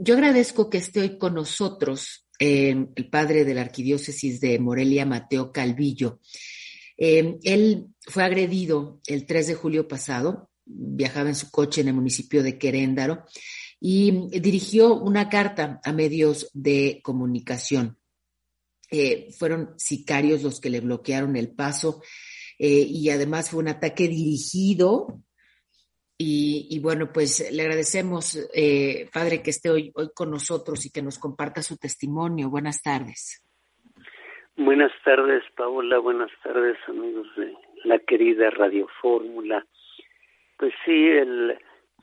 yo agradezco que esté hoy con nosotros el padre de la arquidiócesis de Morelia, Mateo Calvillo. él fue agredido el 3 de julio pasado, viajaba en su coche en el municipio de Queréndaro y dirigió una carta a medios de comunicación. Eh, fueron sicarios los que le bloquearon el paso eh, y además fue un ataque dirigido. Y, bueno, pues le agradecemos, eh, padre, que esté hoy, hoy con nosotros y que nos comparta su testimonio. Buenas tardes. Buenas tardes, Paola. Buenas tardes, amigos de la querida Radio Fórmula. Pues sí, el,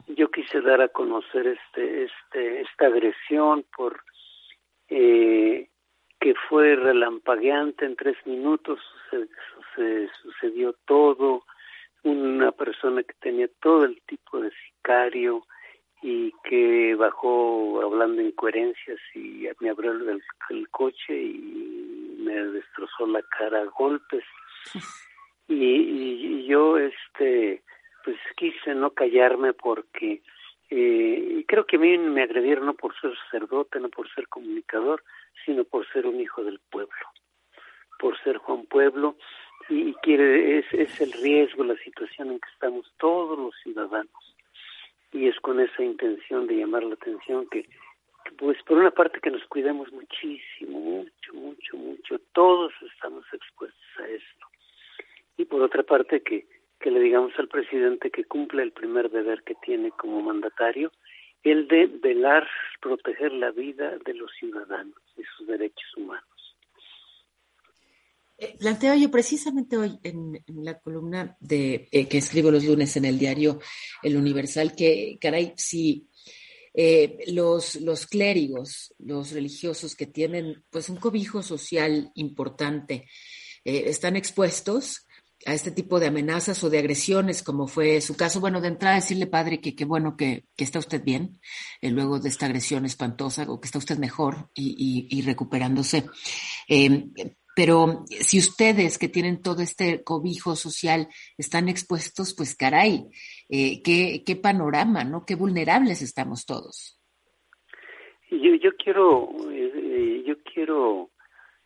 yo quise dar a conocer este, este, esta agresión por eh, que fue relampagueante en tres minutos, se, sucedió todo, una persona que tenía todo el tipo de sicario y que bajó hablando incoherencias y me abrió el, coche y me destrozó la cara a golpes. Y, y, yo este pues quise no callarme porque eh, creo que a mí me agredieron no por ser sacerdote, no por ser comunicador, sino por ser un hijo del pueblo, por ser Juan Pueblo, y, quiere, es, es el riesgo, la situación en que estamos todos los ciudadanos. Y es con esa intención de llamar la atención que, pues por una parte que nos cuidemos muchísimo, mucho, mucho, mucho, todos estamos expuestos a esto. Y por otra parte que, que le digamos al presidente que cumple el primer deber que tiene como mandatario, el de velar, proteger la vida de los ciudadanos y sus derechos humanos. Eh, planteo yo precisamente hoy en, la columna de eh, que escribo los lunes en el diario El Universal que, caray, si eh, los, los clérigos, los religiosos que tienen pues un cobijo social importante, están expuestos a este tipo de amenazas o de agresiones, como fue su caso. Bueno, de entrada decirle, padre, que qué bueno que, está usted bien, eh, luego de esta agresión espantosa, o que está usted mejor y, recuperándose. Em, pero si ustedes que tienen todo este cobijo social están expuestos, pues caray, eh, qué, qué panorama, ¿no? Qué vulnerables estamos todos. Yo, yo quiero, eh, yo quiero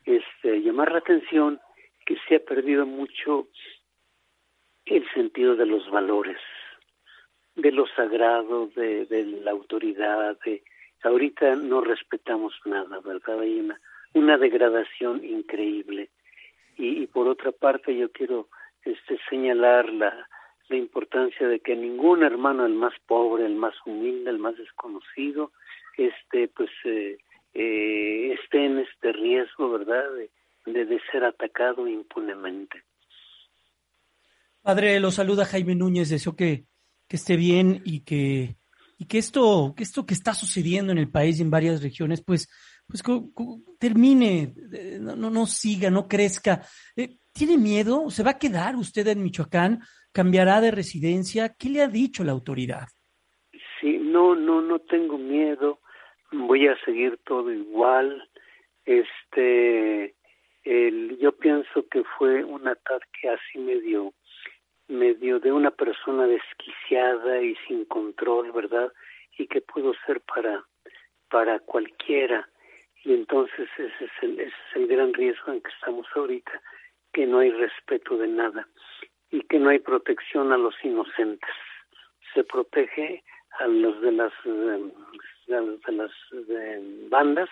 este, llamar la atención que se ha perdido mucho el sentido de los valores, de lo sagrado, de, la autoridad. De, ahorita no respetamos nada, ¿verdad? Hay una, una degradación increíble. Y, por otra parte, yo quiero este, señalar la, la importancia de que ningún hermano, el más pobre, el más humilde, el más desconocido, este, pues, eh, eh, esté en este riesgo, ¿verdad? De, de, ser atacado impunemente. Padre, lo saluda Jaime Núñez, deseo que, que esté bien y que, y que esto, que esto que está sucediendo en el país y en varias regiones, pues, pues termine, eh, no, no, siga, no crezca. Eh, ¿Tiene miedo? ¿Se va a quedar usted en Michoacán? ¿Cambiará de residencia? ¿Qué le ha dicho la autoridad? Sí, no, no, no tengo miedo. Voy a seguir todo igual. Este, yo pienso que fue un ataque así medio medio de una persona desquiciada y sin control, ¿verdad? Y que pudo ser para para cualquiera. Y entonces ese es el, ese es el gran riesgo en que estamos ahorita, que no hay respeto de nada y que no hay protección a los inocentes. Se protege a los de las de las bandas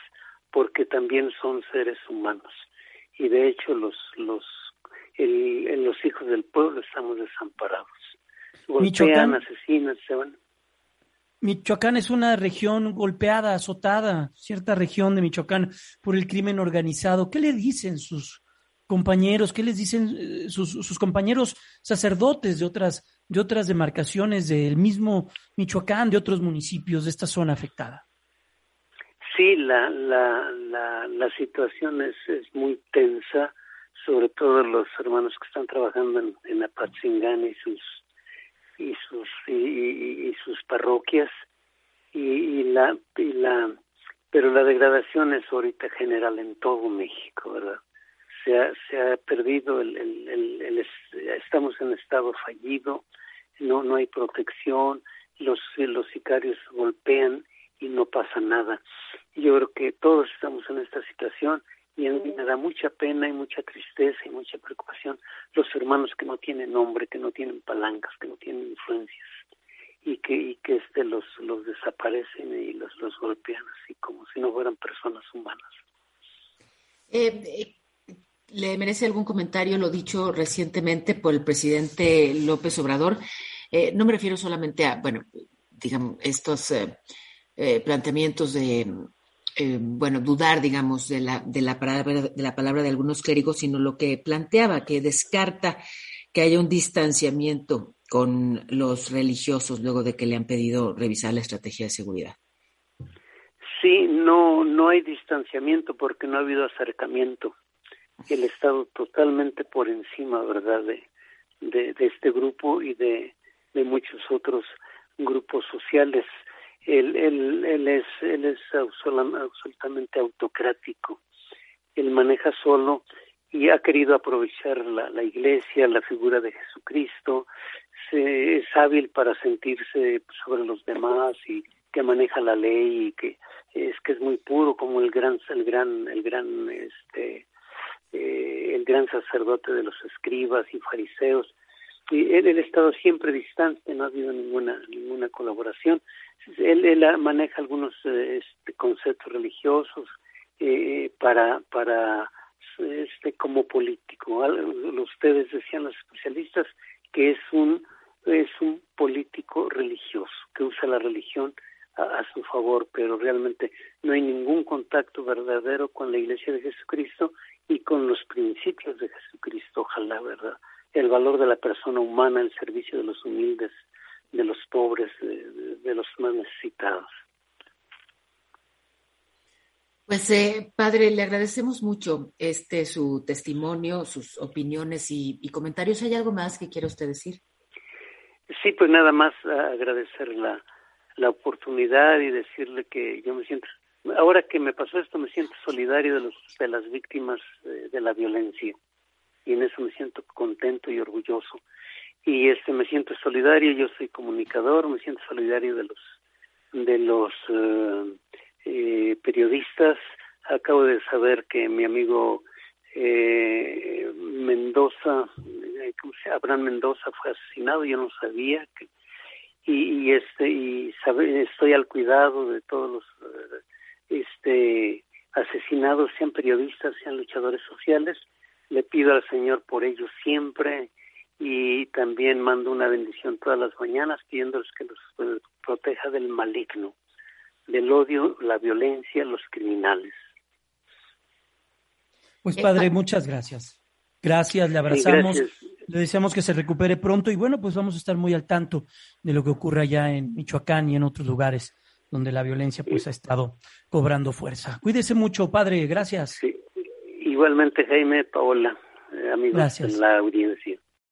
porque también son seres humanos y de hecho los los el, los hijos del pueblo estamos desamparados. Golpean, asesinan, se van. Michoacán es una región golpeada, azotada, cierta región de Michoacán por el crimen organizado. ¿Qué le dicen sus compañeros? ¿Qué les dicen eh, sus, compañeros sacerdotes de otras de otras demarcaciones del mismo Michoacán, de otros municipios de esta zona afectada? Sí, la, la, la, la situación es, es muy tensa, sobre todo los hermanos que están trabajando en, en Apatzingán y sus y sus y, sus parroquias y, la y la pero la degradación es ahorita general en todo México, ¿verdad? Se ha, se ha perdido el, el, el, el estamos en estado fallido, no no hay protección, los los sicarios golpean y no pasa nada. Yo creo que todos estamos en esta situación y a mí me da mucha pena y mucha tristeza y mucha preocupación los hermanos que no tienen nombre, que no tienen palancas, que no tienen influencias y que y que este los los desaparecen y los los golpean así como si no fueran personas humanas. Eh, eh ¿Le merece algún comentario lo dicho recientemente por el presidente López Obrador? Eh, no me refiero solamente a, bueno, digamos, estos eh, eh, planteamientos de, bueno, dudar, digamos, de la, de, la palabra, de la palabra de algunos clérigos, sino lo que planteaba, que descarta que haya un distanciamiento con los religiosos luego de que le han pedido revisar la estrategia de seguridad. Sí, no, no hay distanciamiento porque no ha habido acercamiento el Estado totalmente por encima, ¿verdad?, de, de, este grupo y de, de muchos otros grupos sociales. Él, él, él es, él es absolutamente autocrático. Él maneja solo y ha querido aprovechar la, iglesia, la figura de Jesucristo, se, es hábil para sentirse sobre los demás y que maneja la ley y que es que es muy puro como el gran el gran el gran este eh, el gran sacerdote de los escribas y fariseos. Y él, ha estado siempre distante, no ha habido ninguna ninguna colaboración. Él, él maneja algunos eh, este, conceptos religiosos eh, para para este como político. Ustedes decían los especialistas que es un es un político religioso que usa la religión a, su favor, pero realmente no hay ningún contacto verdadero con la Iglesia de Jesucristo y con los principios de Jesucristo, ojalá, ¿verdad? El valor de la persona humana, el servicio de los humildes, de los pobres, de, los más necesitados. Pues eh, padre, le agradecemos mucho este su testimonio, sus opiniones y, y, comentarios. ¿Hay algo más que quiera usted decir? Sí, pues nada más agradecer la, la oportunidad y decirle que yo me siento, ahora que me pasó esto, me siento solidario de, los, de las víctimas eh, de, la violencia y en eso me siento contento y orgulloso. Y este me siento solidario, yo soy comunicador, me siento solidario de los de los eh, eh, periodistas. Acabo de saber que mi amigo Mendoza, ¿cómo se Abraham Mendoza fue asesinado, yo no sabía que y, este y estoy al cuidado de todos los eh, este asesinados sean periodistas sean luchadores sociales le pido al señor por ellos siempre y también mando una bendición todas las mañanas pidiéndoles que los eh, proteja del maligno del odio la violencia los criminales pues padre muchas gracias gracias le abrazamos le deseamos que se recupere pronto y bueno, pues vamos a estar muy al tanto de lo que ocurre allá en Michoacán y en otros lugares donde la violencia pues ha estado cobrando fuerza. Cuídese mucho, padre, gracias. Igualmente, Jaime, Paola, eh, amigos en la audiencia.